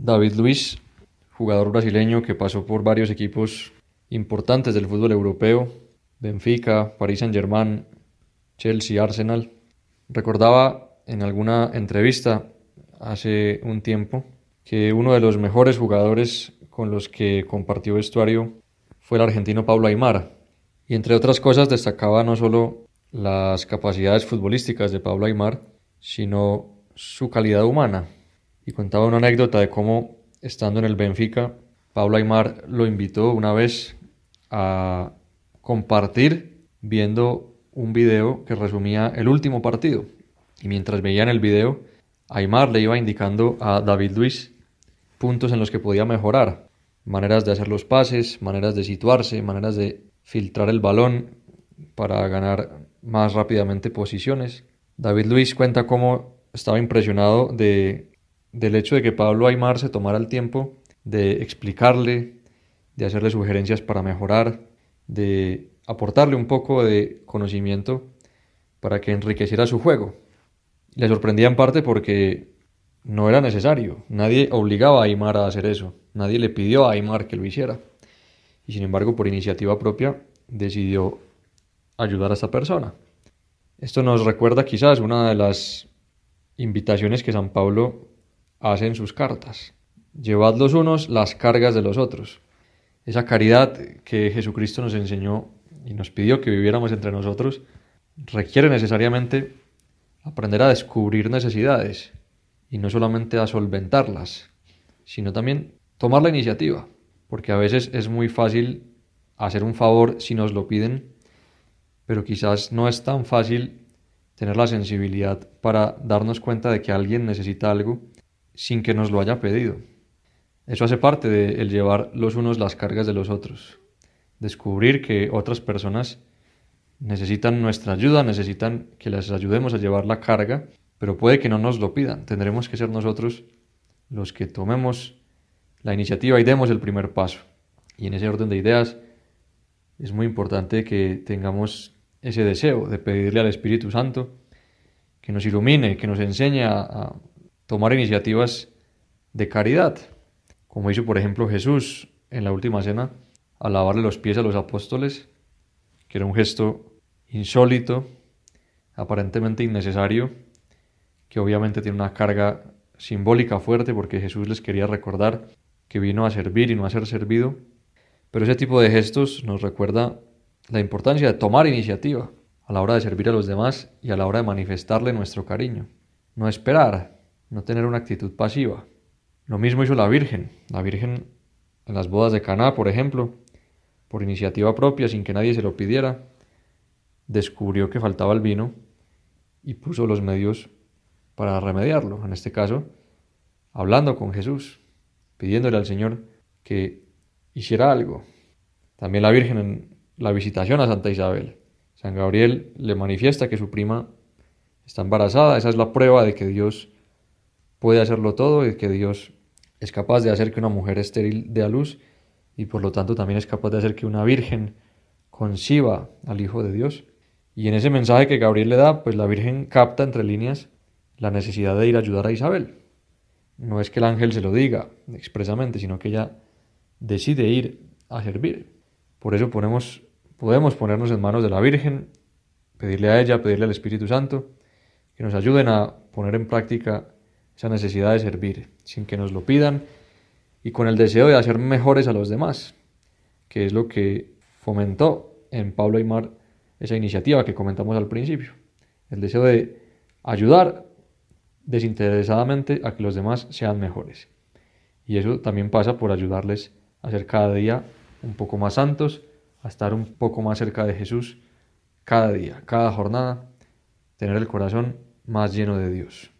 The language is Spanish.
David Luiz, jugador brasileño que pasó por varios equipos importantes del fútbol europeo, Benfica, Paris Saint-Germain, Chelsea, Arsenal, recordaba en alguna entrevista hace un tiempo que uno de los mejores jugadores con los que compartió vestuario fue el argentino Pablo Aymar. Y entre otras cosas destacaba no solo las capacidades futbolísticas de Pablo Aymar, sino su calidad humana. Y contaba una anécdota de cómo, estando en el Benfica, Pablo Aymar lo invitó una vez a compartir viendo un video que resumía el último partido. Y mientras veían el video, Aymar le iba indicando a David Luis puntos en los que podía mejorar, maneras de hacer los pases, maneras de situarse, maneras de filtrar el balón para ganar más rápidamente posiciones. David Luis cuenta cómo estaba impresionado de, del hecho de que Pablo Aymar se tomara el tiempo de explicarle, de hacerle sugerencias para mejorar, de aportarle un poco de conocimiento para que enriqueciera su juego. Le sorprendía en parte porque no era necesario, nadie obligaba a Aymar a hacer eso, nadie le pidió a Aymar que lo hiciera. Y sin embargo, por iniciativa propia, decidió ayudar a esta persona. Esto nos recuerda quizás una de las invitaciones que San Pablo hace en sus cartas. Llevad los unos las cargas de los otros. Esa caridad que Jesucristo nos enseñó y nos pidió que viviéramos entre nosotros requiere necesariamente aprender a descubrir necesidades y no solamente a solventarlas, sino también tomar la iniciativa, porque a veces es muy fácil hacer un favor si nos lo piden, pero quizás no es tan fácil tener la sensibilidad para darnos cuenta de que alguien necesita algo sin que nos lo haya pedido. Eso hace parte de llevar los unos las cargas de los otros, descubrir que otras personas necesitan nuestra ayuda, necesitan que les ayudemos a llevar la carga, pero puede que no nos lo pidan. Tendremos que ser nosotros los que tomemos la iniciativa y demos el primer paso. Y en ese orden de ideas es muy importante que tengamos ese deseo de pedirle al Espíritu Santo que nos ilumine, que nos enseñe a, tomar iniciativas de caridad, como hizo por ejemplo Jesús en la última cena, al lavarle los pies a los apóstoles, que era un gesto insólito, aparentemente innecesario, que obviamente tiene una carga simbólica fuerte porque Jesús les quería recordar que vino a servir y no a ser servido. Pero ese tipo de gestos nos recuerda la importancia de tomar iniciativa a la hora de servir a los demás y a la hora de manifestarle nuestro cariño. No esperar, no tener una actitud pasiva. Lo mismo hizo la Virgen. La Virgen en las bodas de Caná, por ejemplo, por iniciativa propia, sin que nadie se lo pidiera, descubrió que faltaba el vino y puso los medios para remediarlo. En este caso, hablando con Jesús, pidiéndole al Señor que hiciera algo. También la Virgen en la visitación a Santa Isabel. San Gabriel le manifiesta que su prima está embarazada. Esa es la prueba de que Dios puede hacerlo todo y que Dios es capaz de hacer que una mujer estéril dé a luz y por lo tanto también es capaz de hacer que una virgen conciba al Hijo de Dios. Y en ese mensaje que Gabriel le da, pues la Virgen capta entre líneas la necesidad de ir a ayudar a Isabel. No es que el ángel se lo diga expresamente, sino que ella decide ir a servir. Por eso ponemos, podemos ponernos en manos de la Virgen, pedirle a ella, pedirle al Espíritu Santo, que nos ayuden a poner en práctica esa necesidad de servir, sin que nos lo pidan y con el deseo de hacer mejores a los demás, que es lo que fomentó en Pablo Aymar esa iniciativa que comentamos al principio. El deseo de ayudar desinteresadamente a que los demás sean mejores. Y eso también pasa por ayudarles a ser cada día un poco más santos, a estar un poco más cerca de Jesús cada día, cada jornada, tener el corazón más lleno de Dios.